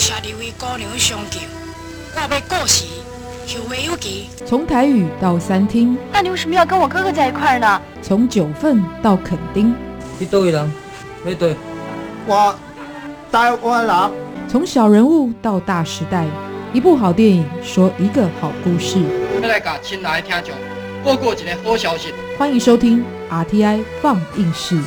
谢二位姑娘相救，我要过世，后会有期。从台语到餐厅，那你为什么要跟我哥哥在一块呢？从九份到垦丁，你倒位人？你对，我台湾人。从小人物到大时代，一部好电影说一个好故事。要来甲亲爱的听众报告一个好消息。欢迎收听 RTI 放映室。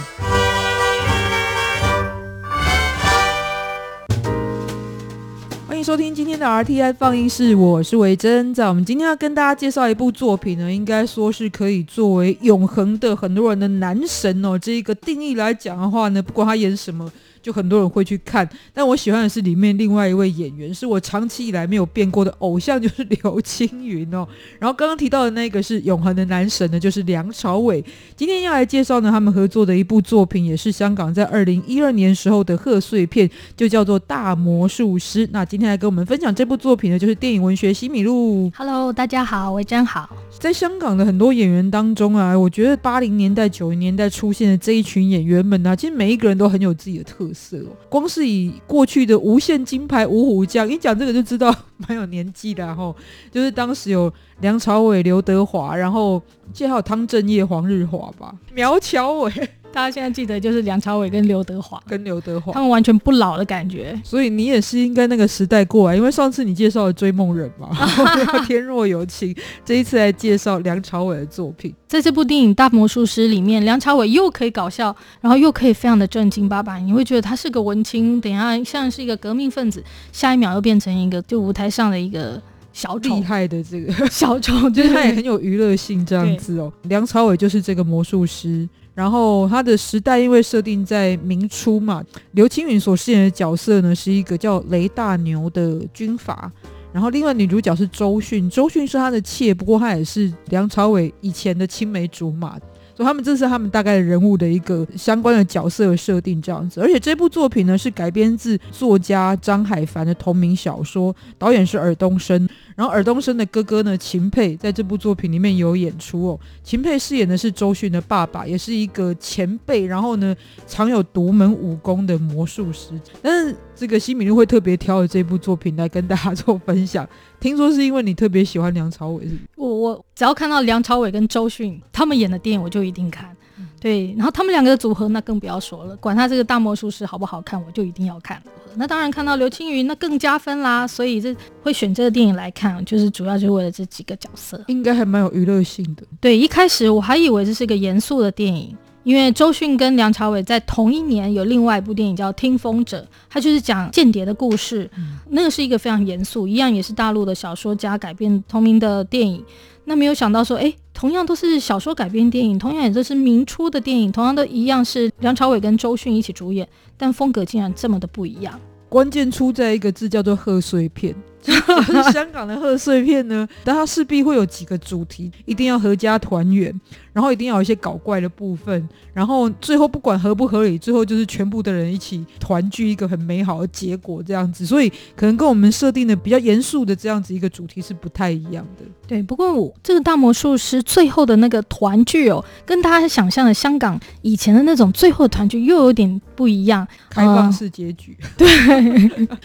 收听今天的 RTI 放映室，我是维珍。在我们今天要跟大家介绍一部作品呢，应该说是可以作为永恒的很多人的男神哦。这一个定义来讲的话呢，不管他演什么。就很多人会去看，但我喜欢的是里面另外一位演员，是我长期以来没有变过的偶像，就是 刘青云哦。然后刚刚提到的那个是永恒的男神呢，就是梁朝伟。今天要来介绍呢，他们合作的一部作品，也是香港在二零一二年时候的贺岁片，就叫做《大魔术师》。那今天来跟我们分享这部作品的，就是电影文学西米露。Hello，大家好，维珍好。在香港的很多演员当中啊，我觉得八零年代、九零年代出现的这一群演员们呢，其实每一个人都很有自己的特。色哦，光是以过去的无限金牌五虎将，一讲这个就知道蛮有年纪的哈。就是当时有梁朝伟、刘德华，然后记得还有汤镇业、黄日华吧，苗侨伟。大家现在记得就是梁朝伟跟刘德华，跟刘德华，他们完全不老的感觉。所以你也是应该那个时代过来，因为上次你介绍了《追梦人》嘛，天若有情，这一次来介绍梁朝伟的作品。在这部电影《大魔术师》里面，梁朝伟又可以搞笑，然后又可以非常的正经八百，你会觉得他是个文青，等下像是一个革命分子，下一秒又变成一个就舞台上的一个小丑，厉害的这个 小丑，就是他也很有娱乐性这样子哦。梁朝伟就是这个魔术师。然后他的时代因为设定在明初嘛，刘青云所饰演的角色呢是一个叫雷大牛的军阀，然后另外女主角是周迅，周迅是他的妾，不过她也是梁朝伟以前的青梅竹马。所以他们这是他们大概人物的一个相关的角色设定这样子，而且这部作品呢是改编自作家张海凡的同名小说，导演是尔冬升，然后尔冬升的哥哥呢秦沛在这部作品里面有演出哦，秦沛饰演的是周迅的爸爸，也是一个前辈，然后呢藏有独门武功的魔术师，但是这个西米露会特别挑的这部作品来跟大家做分享。听说是因为你特别喜欢梁朝伟，是？我我只要看到梁朝伟跟周迅他们演的电影，我就一定看。对，然后他们两个的组合那更不要说了，管他这个大魔术师好不好看，我就一定要看。那当然看到刘青云那更加分啦，所以这会选这个电影来看，就是主要就是为了这几个角色，应该还蛮有娱乐性的。对，一开始我还以为这是一个严肃的电影。因为周迅跟梁朝伟在同一年有另外一部电影叫《听风者》，它就是讲间谍的故事。那个是一个非常严肃，一样也是大陆的小说家改编同名的电影。那没有想到说，哎，同样都是小说改编电影，同样也都是明初的电影，同样都一样是梁朝伟跟周迅一起主演，但风格竟然这么的不一样。关键出在一个字叫做贺岁片。香港的贺岁片呢，但它势必会有几个主题，一定要合家团圆，然后一定要有一些搞怪的部分，然后最后不管合不合理，最后就是全部的人一起团聚一个很美好的结果这样子。所以可能跟我们设定的比较严肃的这样子一个主题是不太一样的。对，不过我这个大魔术师最后的那个团聚哦，跟大家想象的香港以前的那种最后团聚又有点不一样，开放式结局。对，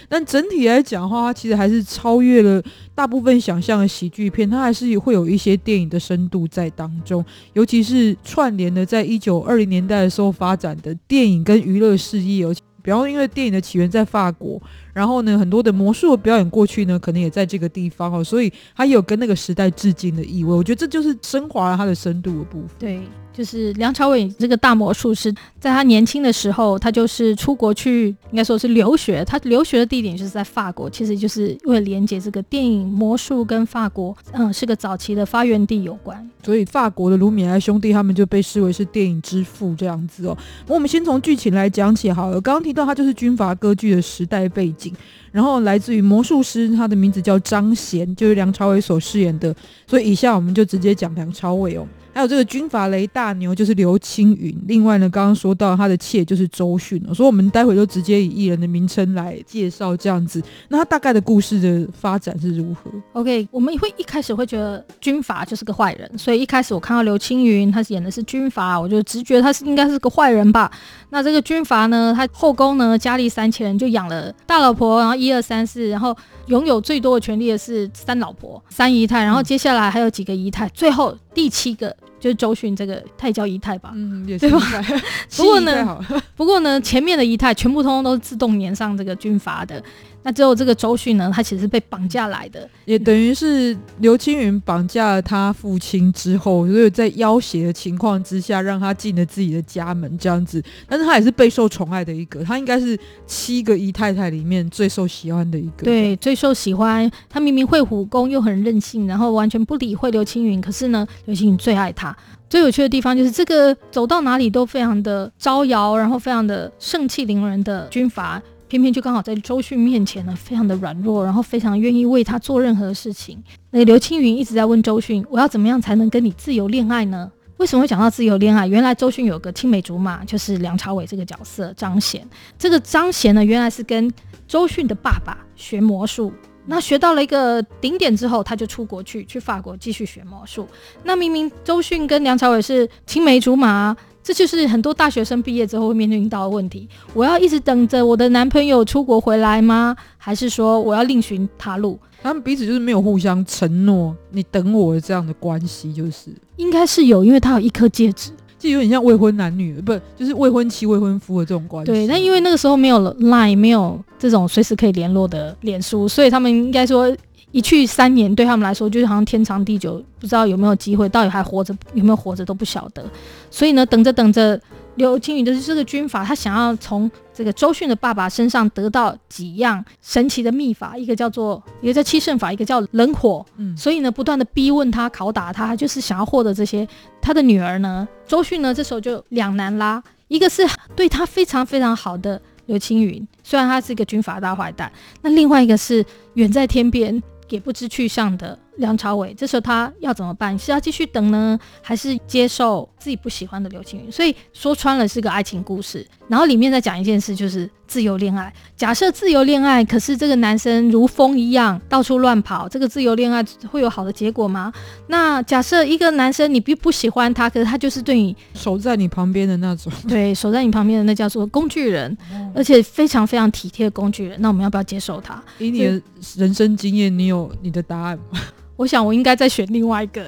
但整体来讲的话，它其实还是。超越了大部分想象的喜剧片，它还是会有一些电影的深度在当中，尤其是串联的在一九二零年代的时候发展的电影跟娱乐事业，而且比方因为电影的起源在法国，然后呢很多的魔术表演过去呢可能也在这个地方哦，所以它有跟那个时代致敬的意味。我觉得这就是升华了它的深度的部分。对。就是梁朝伟这个大魔术师，在他年轻的时候，他就是出国去，应该说是留学。他留学的地点就是在法国，其实就是为了连接这个电影魔术跟法国，嗯，是个早期的发源地有关。所以法国的卢米埃兄弟他们就被视为是电影之父这样子哦。我们先从剧情来讲起好了。刚刚提到他就是军阀割据的时代背景，然后来自于魔术师，他的名字叫张贤，就是梁朝伟所饰演的。所以以下我们就直接讲梁朝伟哦。还有这个军阀雷大牛就是刘青云。另外呢，刚刚说到他的妾就是周迅，所以我们待会就直接以艺人的名称来介绍这样子。那他大概的故事的发展是如何？OK，我们会一开始会觉得军阀就是个坏人，所以一开始我看到刘青云他演的是军阀，我就直觉他是应该是个坏人吧。那这个军阀呢，他后宫呢佳丽三千人，就养了大老婆，然后一二三四，然后拥有最多的权力的是三老婆、三姨太，然后接下来还有几个姨太，最后第七个就是周迅这个太叫仪态吧，嗯，对吧？不过呢，不过呢，前面的仪态全部通通都是自动粘上这个军阀的。那最后这个周迅呢，他其实是被绑架来的，也等于是刘青云绑架了他父亲之后，所以在要挟的情况之下，让他进了自己的家门这样子。但是他也是备受宠爱的一个，他应该是七个姨太太里面最受喜欢的一个。对，最受喜欢。他明明会武功，又很任性，然后完全不理会刘青云。可是呢，刘青云最爱他。最有趣的地方就是这个走到哪里都非常的招摇，然后非常的盛气凌人的军阀。偏偏就刚好在周迅面前呢，非常的软弱，然后非常愿意为他做任何事情。那刘青云一直在问周迅：“我要怎么样才能跟你自由恋爱呢？”为什么会讲到自由恋爱？原来周迅有个青梅竹马，就是梁朝伟这个角色张贤。这个张贤呢，原来是跟周迅的爸爸学魔术，那学到了一个顶点之后，他就出国去，去法国继续学魔术。那明明周迅跟梁朝伟是青梅竹马。这就是很多大学生毕业之后会面临到的问题。我要一直等着我的男朋友出国回来吗？还是说我要另寻他路？他们彼此就是没有互相承诺，你等我的这样的关系，就是应该是有，因为他有一颗戒指，就有点像未婚男女，不就是未婚妻未婚夫的这种关系。对，但因为那个时候没有 Line，没有这种随时可以联络的脸书，所以他们应该说。一去三年，对他们来说就是好像天长地久，不知道有没有机会，到底还活着有没有活着都不晓得。所以呢，等着等着，刘青云的这个军阀，他想要从这个周迅的爸爸身上得到几样神奇的秘法，一个叫做一个叫七圣法，一个叫冷火。嗯，所以呢，不断的逼问他，拷打他，就是想要获得这些。他的女儿呢，周迅呢，这时候就两难啦，一个是对他非常非常好的刘青云，虽然他是一个军阀大坏蛋，那另外一个是远在天边。也不知去向的。梁朝伟这时候他要怎么办？是要继续等呢，还是接受自己不喜欢的刘青云？所以说穿了是个爱情故事。然后里面再讲一件事，就是自由恋爱。假设自由恋爱，可是这个男生如风一样到处乱跑，这个自由恋爱会有好的结果吗？那假设一个男生你并不喜欢他，可是他就是对你守在你旁边的那种，对，守在你旁边的那叫做工具人，而且非常非常体贴的工具人。那我们要不要接受他？以你的人生经验，你有你的答案吗？我想我应该再选另外一个，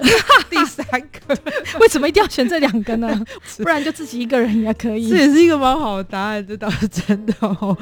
第三个。为什么一定要选这两个呢？不然就自己一个人也可以。这也是一个蛮好的答案，这倒是真的哦。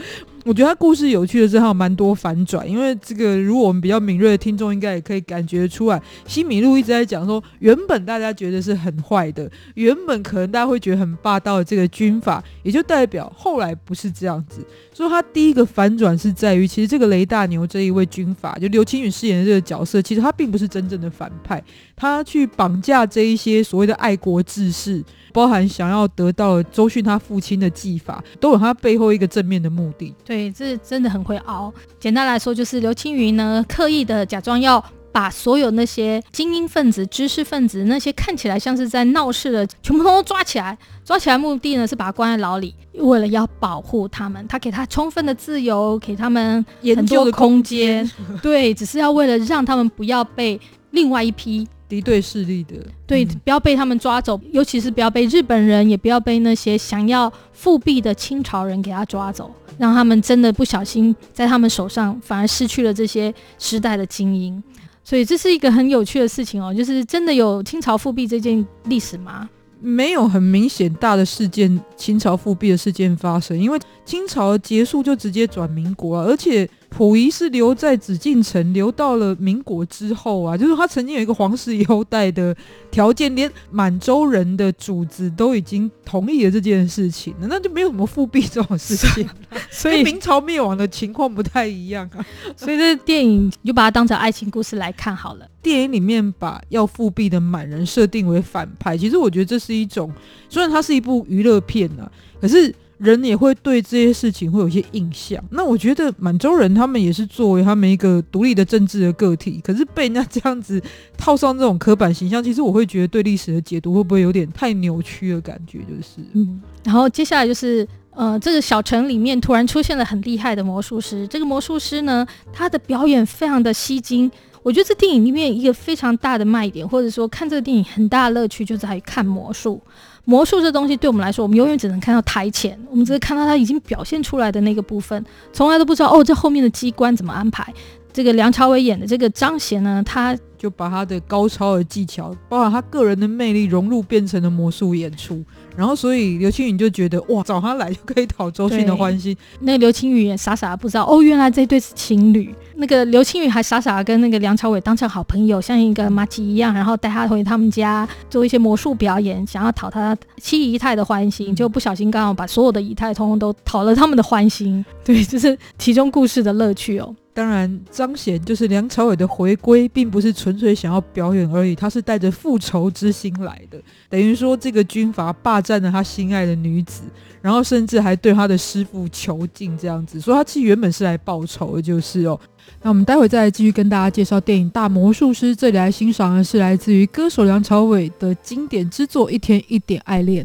我觉得他故事有趣的是，他有蛮多反转。因为这个，如果我们比较敏锐的听众，应该也可以感觉出来。西米露一直在讲说，原本大家觉得是很坏的，原本可能大家会觉得很霸道的这个军阀，也就代表后来不是这样子。所以他第一个反转是在于，其实这个雷大牛这一位军阀，就刘青云饰演的这个角色，其实他并不是真正的反派，他去绑架这一些所谓的爱国志士。包含想要得到周迅他父亲的技法，都有他背后一个正面的目的。对，这真的很会熬。简单来说，就是刘青云呢，刻意的假装要把所有那些精英分子、知识分子，那些看起来像是在闹事的，全部都抓起来。抓起来目的呢，是把他关在牢里，为了要保护他们，他给他充分的自由，给他们很多的空间。对，只是要为了让他们不要被另外一批。敌对势力的，对，不要被他们抓走，尤其是不要被日本人，也不要被那些想要复辟的清朝人给他抓走，让他们真的不小心在他们手上反而失去了这些时代的精英。所以这是一个很有趣的事情哦，就是真的有清朝复辟这件历史吗？没有很明显大的事件，清朝复辟的事件发生，因为清朝结束就直接转民国啊，而且。溥仪是留在紫禁城，留到了民国之后啊，就是他曾经有一个皇室优待的条件，连满洲人的主子都已经同意了这件事情，那就没有什么复辟这种事情，所以明朝灭亡的情况不太一样啊。所以这电影就把它当成爱情故事来看好了。电影里面把要复辟的满人设定为反派，其实我觉得这是一种，虽然它是一部娱乐片啊，可是。人也会对这些事情会有一些印象。那我觉得满洲人他们也是作为他们一个独立的政治的个体，可是被人家这样子套上这种刻板形象，其实我会觉得对历史的解读会不会有点太扭曲的感觉？就是，嗯，然后接下来就是。呃，这个小城里面突然出现了很厉害的魔术师。这个魔术师呢，他的表演非常的吸睛。我觉得这电影里面一个非常大的卖点，或者说看这个电影很大的乐趣，就在于看魔术。魔术这东西对我们来说，我们永远只能看到台前，我们只是看到他已经表现出来的那个部分，从来都不知道哦，这后面的机关怎么安排。这个梁朝伟演的这个张贤呢，他就把他的高超的技巧，包括他个人的魅力融入，变成了魔术演出。然后，所以刘青云就觉得哇，找他来就可以讨周迅的欢心。那个刘青云也傻傻的不知道哦，原来这对是情侣。那个刘青云还傻傻的跟那个梁朝伟当成好朋友，像一个马吉一样，然后带他回他们家做一些魔术表演，想要讨他七姨太的欢心，就不小心刚好把所有的姨太通通都讨了他们的欢心。对，这是其中故事的乐趣哦。当然，张贤就是梁朝伟的回归，并不是纯粹想要表演而已，他是带着复仇之心来的。等于说，这个军阀霸占了他心爱的女子，然后甚至还对他的师傅囚禁，这样子，所以他其实原本是来报仇的，就是哦。那我们待会再来继续跟大家介绍电影《大魔术师》，这里来欣赏的是来自于歌手梁朝伟的经典之作《一天一点爱恋》。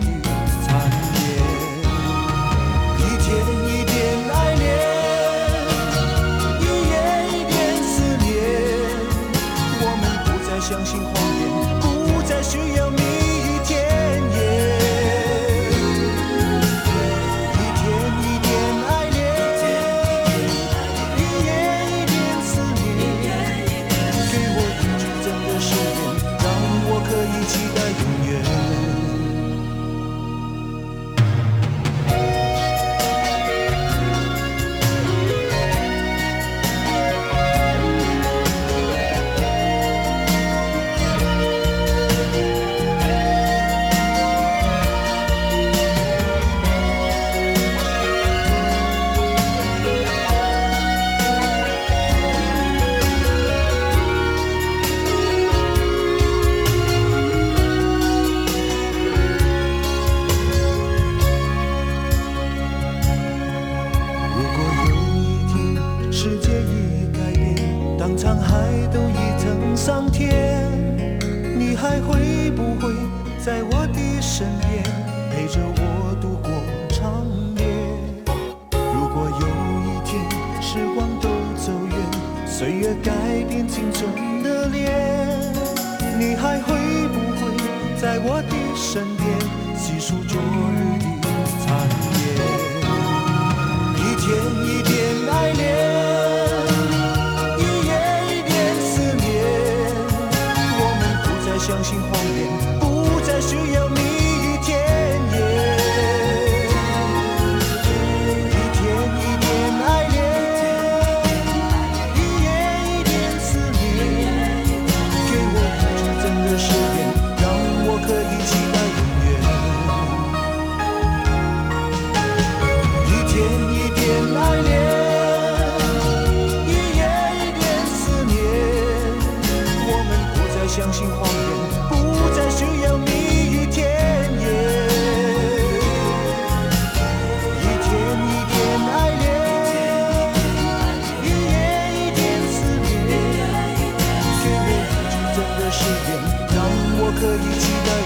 的身边细数昨日的可以期待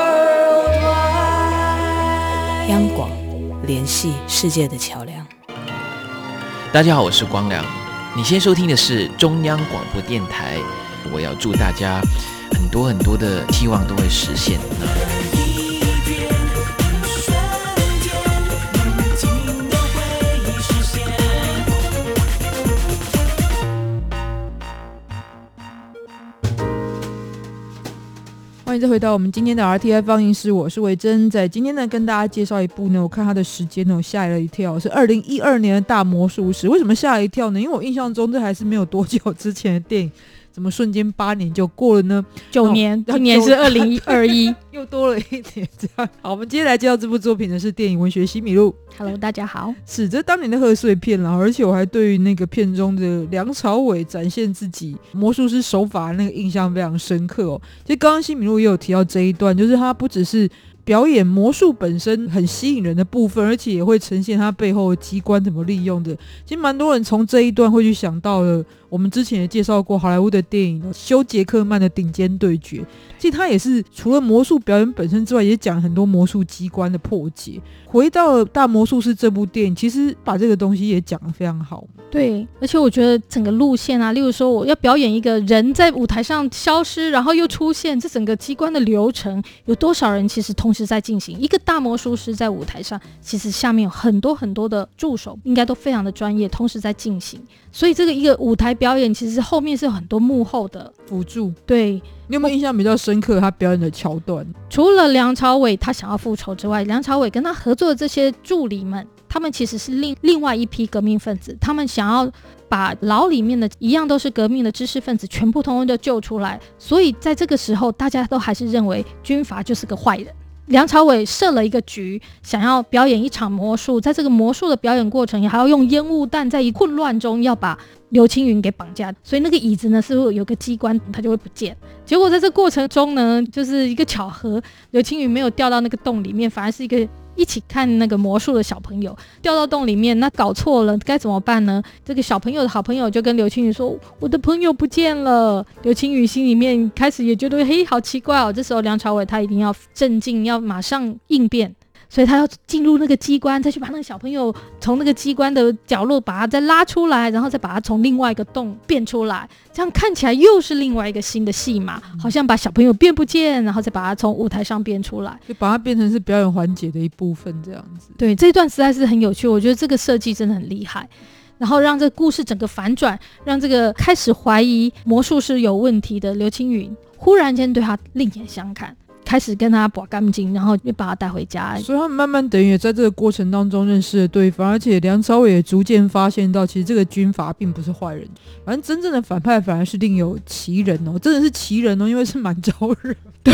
央广，联系世界的桥梁。大家好，我是光良。你先收听的是中央广播电台。我要祝大家很多很多的希望都会实现。欢迎再回到我们今天的 RTI 放映室，我是维珍。在今天呢，跟大家介绍一部呢，我看它的时间呢，我吓了一跳，是二零一二年的大魔术师。为什么吓了一跳呢？因为我印象中这还是没有多久之前的电影。怎么瞬间八年就过了呢？九年，今年是二零二一，又多了一年。这样好，我们接下来介绍这部作品的是电影文学《西米露》。Hello，大家好，是这当年的贺岁片了，而且我还对于那个片中的梁朝伟展现自己魔术师手法那个印象非常深刻哦。其实刚刚西米露也有提到这一段，就是他不只是。表演魔术本身很吸引人的部分，而且也会呈现它背后的机关怎么利用的。其实蛮多人从这一段会去想到了，我们之前也介绍过好莱坞的电影休·杰克曼的《顶尖对决》。其实他也是除了魔术表演本身之外，也讲很多魔术机关的破解。回到《大魔术师》这部电影，其实把这个东西也讲得非常好。对，而且我觉得整个路线啊，例如说我要表演一个人在舞台上消失，然后又出现，这整个机关的流程有多少人其实同时在进行？一个大魔术师在舞台上，其实下面有很多很多的助手，应该都非常的专业，同时在进行。所以这个一个舞台表演，其实后面是有很多幕后的辅助。对，你有没有印象比较深刻他表演的桥段？除了梁朝伟他想要复仇之外，梁朝伟跟他合作的这些助理们，他们其实是另另外一批革命分子，他们想要把牢里面的一样都是革命的知识分子全部通通都救出来。所以在这个时候，大家都还是认为军阀就是个坏人。梁朝伟设了一个局，想要表演一场魔术，在这个魔术的表演过程，还要用烟雾弹，在一混乱中要把刘青云给绑架。所以那个椅子呢，是不是有个机关，它就会不见？结果在这过程中呢，就是一个巧合，刘青云没有掉到那个洞里面，反而是一个一起看那个魔术的小朋友掉到洞里面，那搞错了，该怎么办呢？这个小朋友的好朋友就跟刘青云说：“我的朋友不见了。”刘青云心里面开始也觉得，嘿，好奇怪哦。这时候梁朝伟他一定要镇静，要马上应变。所以他要进入那个机关，再去把那个小朋友从那个机关的角落把他再拉出来，然后再把他从另外一个洞变出来，这样看起来又是另外一个新的戏码，好像把小朋友变不见，然后再把他从舞台上变出来，就把它变成是表演环节的一部分这样子。对，这段实在是很有趣，我觉得这个设计真的很厉害，然后让这个故事整个反转，让这个开始怀疑魔术师有问题的刘青云，忽然间对他另眼相看。开始跟他把干净，然后又把他带回家，所以他们慢慢等于也在这个过程当中认识了对方，而且梁朝伟也逐渐发现到，其实这个军阀并不是坏人，反正真正的反派反而是另有其人哦，真的是奇人哦，因为是满洲人，对，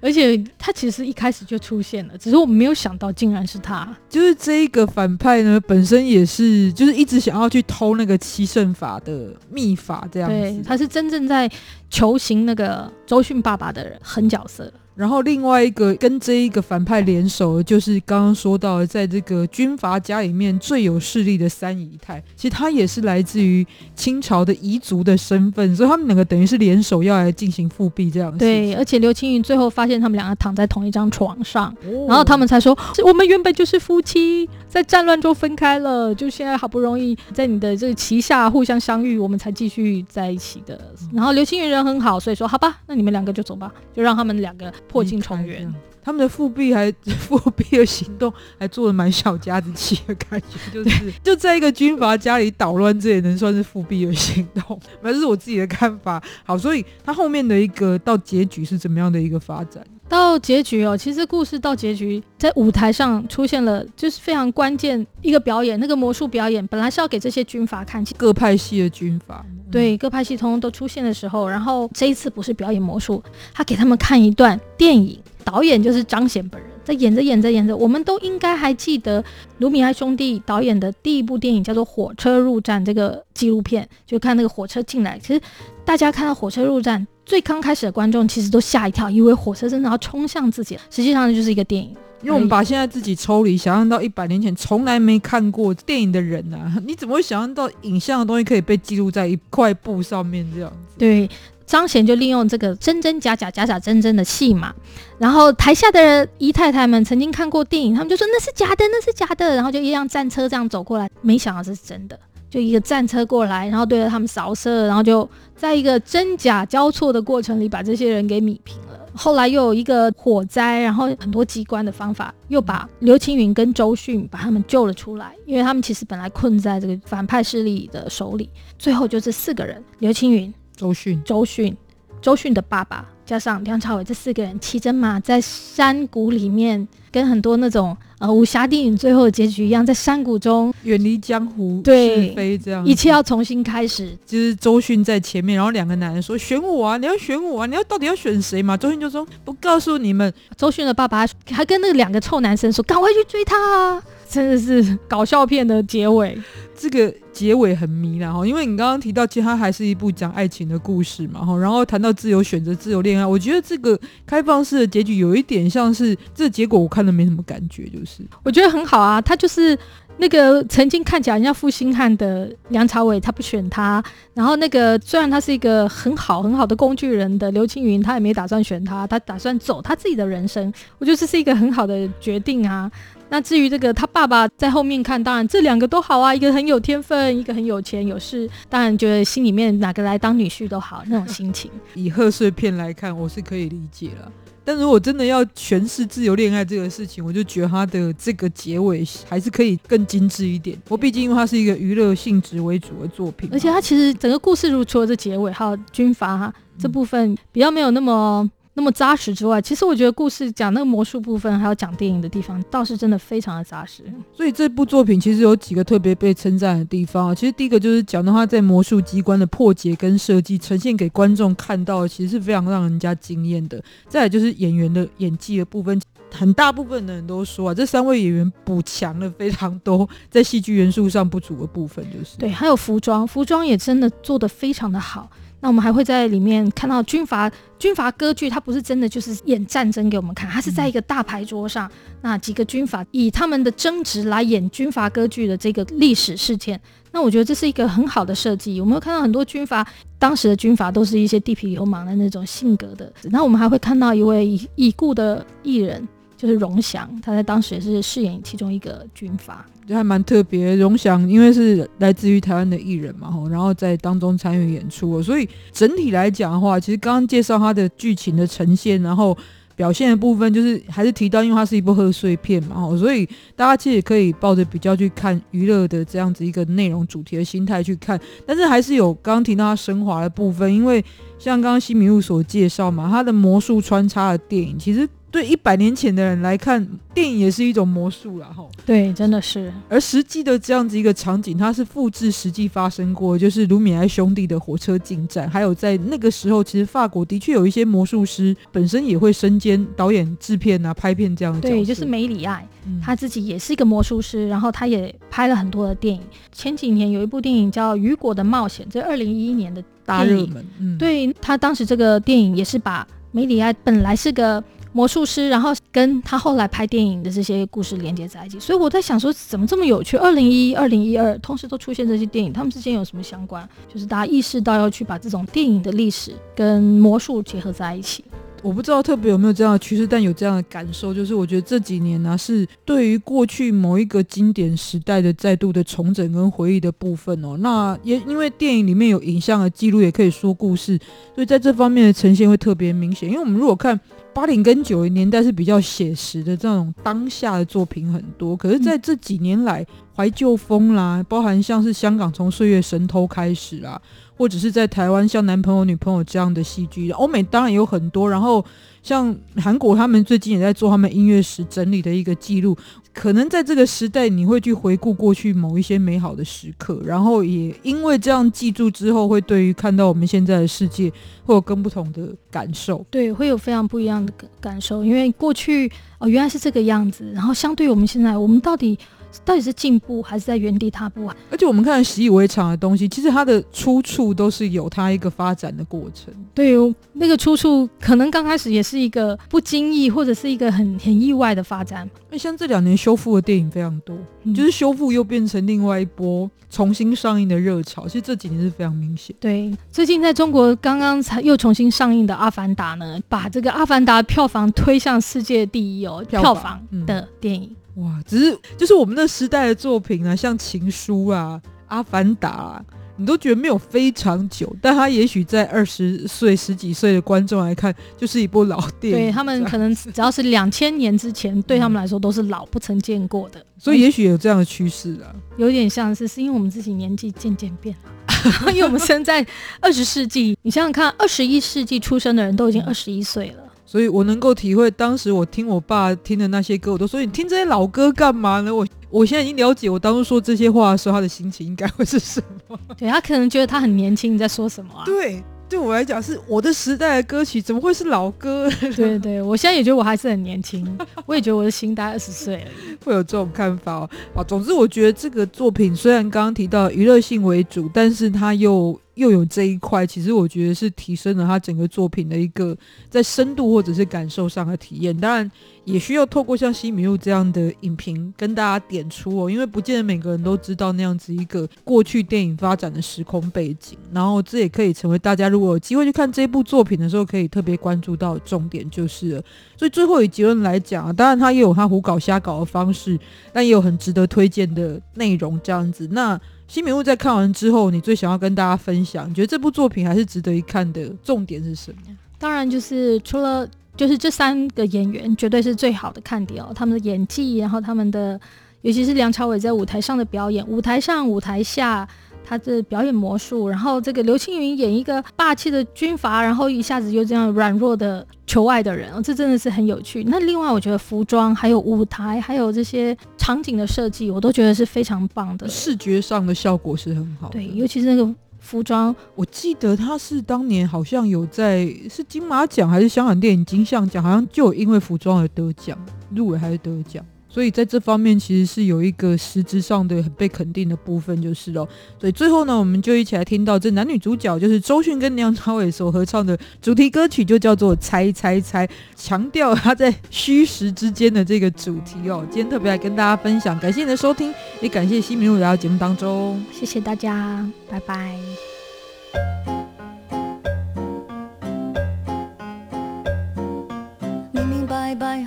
而且他其实一开始就出现了，只是我们没有想到竟然是他，就是这一个反派呢，本身也是就是一直想要去偷那个七圣法的秘法这样子，对，他是真正在求行那个周迅爸爸的人狠角色。然后另外一个跟这一个反派联手，就是刚刚说到的，在这个军阀家里面最有势力的三姨太，其实她也是来自于清朝的彝族的身份，所以他们两个等于是联手要来进行复辟这样。对，而且刘青云最后发现他们两个躺在同一张床上，然后他们才说，我们原本就是夫妻，在战乱中分开了，就现在好不容易在你的这个旗下互相相遇，我们才继续在一起的。然后刘青云人很好，所以说好吧，那你们两个就走吧，就让他们两个。破镜重圆，他们的复辟还 复辟的行动还做的蛮小家子气的感觉，就是就在一个军阀家里捣乱，这也能算是复辟的行动，这是我自己的看法。好，所以他后面的一个到结局是怎么样的一个发展？到结局哦，其实故事到结局，在舞台上出现了，就是非常关键一个表演，那个魔术表演本来是要给这些军阀看，各派系的军阀，对各派系通通都出现的时候，然后这一次不是表演魔术，他给他们看一段电影，导演就是张显本人，在演着演着演着，我们都应该还记得卢米埃兄弟导演的第一部电影叫做《火车入站》这个纪录片，就看那个火车进来，其实大家看到火车入站。最刚开始的观众其实都吓一跳，以为火车真的要冲向自己，实际上那就是一个电影。因为我们把现在自己抽离，想象到一百年前从来没看过电影的人啊，你怎么会想象到影像的东西可以被记录在一块布上面这样子？对，张贤就利用这个真真假假、假假真真的戏码，然后台下的姨太太们曾经看过电影，他们就说那是假的，那是假的，然后就一辆战车这样走过来，没想到是真的。就一个战车过来，然后对着他们扫射，然后就在一个真假交错的过程里，把这些人给米平了。后来又有一个火灾，然后很多机关的方法，又把刘青云跟周迅把他们救了出来，因为他们其实本来困在这个反派势力的手里。最后就这四个人：刘青云、周迅、周迅、周迅的爸爸，加上梁朝伟，这四个人骑着马在山谷里面。跟很多那种呃武侠电影最后的结局一样，在山谷中远离江湖是非，这样一切要重新开始。就是周迅在前面，然后两个男人说：“选我啊，你要选我啊，你要到底要选谁嘛？”周迅就说：“不告诉你们。”周迅的爸爸还跟那两个臭男生说：“赶快去追他啊！”真的是搞笑片的结尾。这个结尾很迷啦哈，因为你刚刚提到，其实它还是一部讲爱情的故事嘛哈。然后谈到自由选择、自由恋爱，我觉得这个开放式的结局有一点像是这结果，我看了没什么感觉，就是我觉得很好啊。他就是那个曾经看起来人家负心汉的梁朝伟，他不选他。然后那个虽然他是一个很好很好的工具人的刘青云，他也没打算选他，他打算走他自己的人生。我觉得这是一个很好的决定啊。那至于这个他爸爸在后面看，当然这两个都好啊，一个很有天分，一个很有钱有势，当然觉得心里面哪个来当女婿都好那种心情。以贺岁片来看，我是可以理解了。但如果真的要诠释自由恋爱这个事情，我就觉得他的这个结尾还是可以更精致一点。我毕竟因为它是一个娱乐性质为主的作品，而且它其实整个故事如除了这结尾还有军阀这部分比较没有那么。那么扎实之外，其实我觉得故事讲那个魔术部分，还有讲电影的地方，倒是真的非常的扎实。所以这部作品其实有几个特别被称赞的地方啊。其实第一个就是讲到他在魔术机关的破解跟设计，呈现给观众看到，其实是非常让人家惊艳的。再来就是演员的演技的部分，很大部分的人都说啊，这三位演员补强了非常多在戏剧元素上不足的部分，就是对，还有服装，服装也真的做得非常的好。那我们还会在里面看到军阀军阀割据，它不是真的就是演战争给我们看，它是在一个大牌桌上，那几个军阀以他们的争执来演军阀割据的这个历史事件。那我觉得这是一个很好的设计。我们会看到很多军阀，当时的军阀都是一些地痞流氓的那种性格的。那我们还会看到一位已已故的艺人。就是荣祥，他在当时也是饰演其中一个军阀，就还蛮特别。荣祥因为是来自于台湾的艺人嘛，然后在当中参与演出，所以整体来讲的话，其实刚刚介绍他的剧情的呈现，然后表现的部分，就是还是提到，因为它是一部贺岁片嘛，所以大家其实可以抱着比较去看娱乐的这样子一个内容主题的心态去看，但是还是有刚刚提到他升华的部分，因为像刚刚西米露所介绍嘛，他的魔术穿插的电影，其实。对一百年前的人来看，电影也是一种魔术了哈。对，真的是。而实际的这样子一个场景，它是复制实际发生过，就是卢米埃兄弟的火车进站，还有在那个时候，其实法国的确有一些魔术师本身也会身兼导演、制片啊、拍片这样的对，就是梅里爱，他自己也是一个魔术师，然后他也拍了很多的电影。前几年有一部电影叫《雨果的冒险》，这二零一一年的大热门。嗯，对他当时这个电影也是把梅里爱本来是个。魔术师，然后跟他后来拍电影的这些故事连接在一起，所以我在想说，怎么这么有趣？二零一一、二零一二同时都出现这些电影，他们之间有什么相关？就是大家意识到要去把这种电影的历史跟魔术结合在一起。我不知道特别有没有这样的趋势，但有这样的感受，就是我觉得这几年呢，是对于过去某一个经典时代的再度的重整跟回忆的部分哦。那也因为电影里面有影像的记录，也可以说故事，所以在这方面的呈现会特别明显。因为我们如果看。八零跟九零年代是比较写实的这种当下的作品很多，可是在这几年来，怀旧风啦，包含像是香港从《岁月神偷》开始啦，或者是在台湾像《男朋友女朋友》这样的戏剧，欧美当然有很多。然后像韩国，他们最近也在做他们音乐史整理的一个记录。可能在这个时代，你会去回顾过去某一些美好的时刻，然后也因为这样记住之后，会对于看到我们现在的世界会有更不同的感受。对，会有非常不一样的感受，因为过去哦原来是这个样子，然后相对于我们现在，我们到底。到底是进步还是在原地踏步啊？而且我们看习以为常的东西，其实它的出处都是有它一个发展的过程。对，那个出处可能刚开始也是一个不经意，或者是一个很很意外的发展。那像这两年修复的电影非常多，就是修复又变成另外一波重新上映的热潮。其实这几年是非常明显。对，最近在中国刚刚才又重新上映的《阿凡达》呢，把这个《阿凡达》票房推向世界第一哦，票房的电影。哇，只是就是我们那时代的作品啊，像《情书》啊，《阿凡达》，啊你都觉得没有非常久，但他也许在二十岁、十几岁的观众来看，就是一部老电影。对他们可能只要是两千年之前，对他们来说都是老不曾见过的。所以也许有这样的趋势啊，有点像是是因为我们自己年纪渐渐变了，因为我们生在二十世纪，你想想看，二十一世纪出生的人都已经二十一岁了。所以我能够体会，当时我听我爸听的那些歌，我都说你听这些老歌干嘛呢？我我现在已经了解，我当初说这些话的时候，他的心情应该会是什么？对他可能觉得他很年轻，你在说什么啊？对。对我来讲，是我的时代的歌曲，怎么会是老歌？对对，我现在也觉得我还是很年轻，我也觉得我的心大二十岁而已，会有这种看法哦。好，总之我觉得这个作品虽然刚刚提到娱乐性为主，但是它又又有这一块，其实我觉得是提升了它整个作品的一个在深度或者是感受上的体验。当然。也需要透过像西米露这样的影评跟大家点出哦，因为不见得每个人都知道那样子一个过去电影发展的时空背景，然后这也可以成为大家如果有机会去看这部作品的时候，可以特别关注到重点就是，所以最后以结论来讲啊，当然他也有他胡搞瞎搞的方式，但也有很值得推荐的内容这样子。那西米露在看完之后，你最想要跟大家分享，你觉得这部作品还是值得一看的重点是什么？当然就是除了。就是这三个演员绝对是最好的看点哦，他们的演技，然后他们的，尤其是梁朝伟在舞台上的表演，舞台上、舞台下他的表演魔术，然后这个刘青云演一个霸气的军阀，然后一下子又这样软弱的求爱的人，这真的是很有趣。那另外，我觉得服装、还有舞台、还有这些场景的设计，我都觉得是非常棒的，视觉上的效果是很好。对，尤其是那个。服装，我记得他是当年好像有在是金马奖还是香港电影金像奖，好像就因为服装而得奖，入围还是得奖。所以在这方面其实是有一个实质上的很被肯定的部分，就是哦。所以最后呢，我们就一起来听到这男女主角就是周迅跟梁朝伟所合唱的主题歌曲，就叫做《猜猜猜》，强调他在虚实之间的这个主题哦。今天特别来跟大家分享，感谢你的收听，也感谢西米露来到节目当中，谢谢大家，拜拜。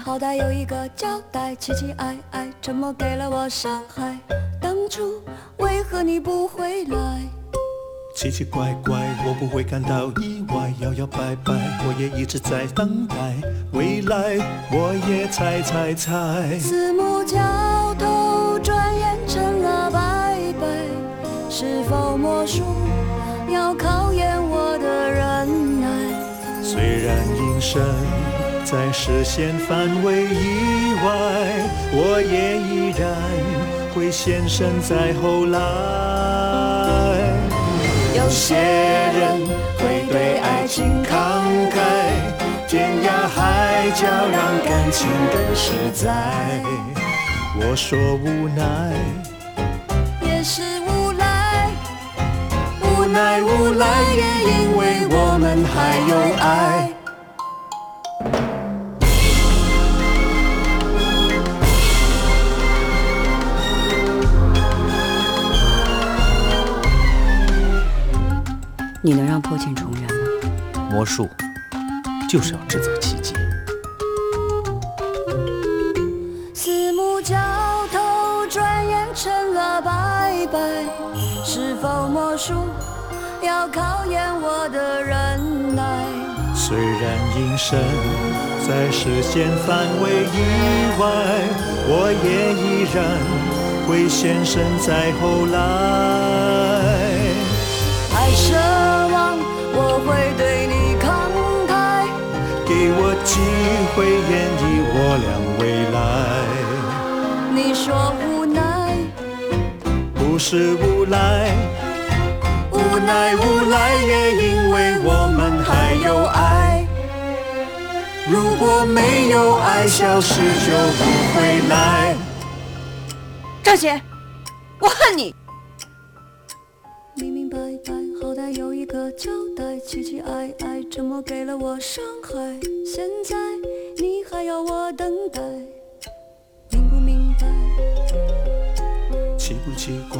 好歹有一个交代，期期爱爱，沉默给了我伤害。当初为何你不回来？奇奇怪怪，我不会感到意外。摇摇摆摆，我也一直在等待。未来，我也猜猜猜。四目交投，转眼成了拜拜。是否魔术要考验我的忍耐？虽然隐身。在视线范围以外，我也依然会现身在后来。有些人会对爱情慷慨，天涯海角让感情更实在。我说无奈，也是无奈，无奈无奈，也因为我们还有爱。你能让破镜重圆吗？魔术就是要制造奇迹。四目交投，转眼成了拜拜。是否魔术要考验我的忍耐？虽然隐身在视线范围以外，我也依然。会现身在后来。奢望我会对你慷慨，给我机会演绎我俩未来。你说无奈，不是无赖，无奈无奈也因为我们还有爱。如果没有爱，消失就不会来。赵姐，我恨你！爱爱，折磨给了我伤害。现在你还要我等待，明不明白？奇不奇怪？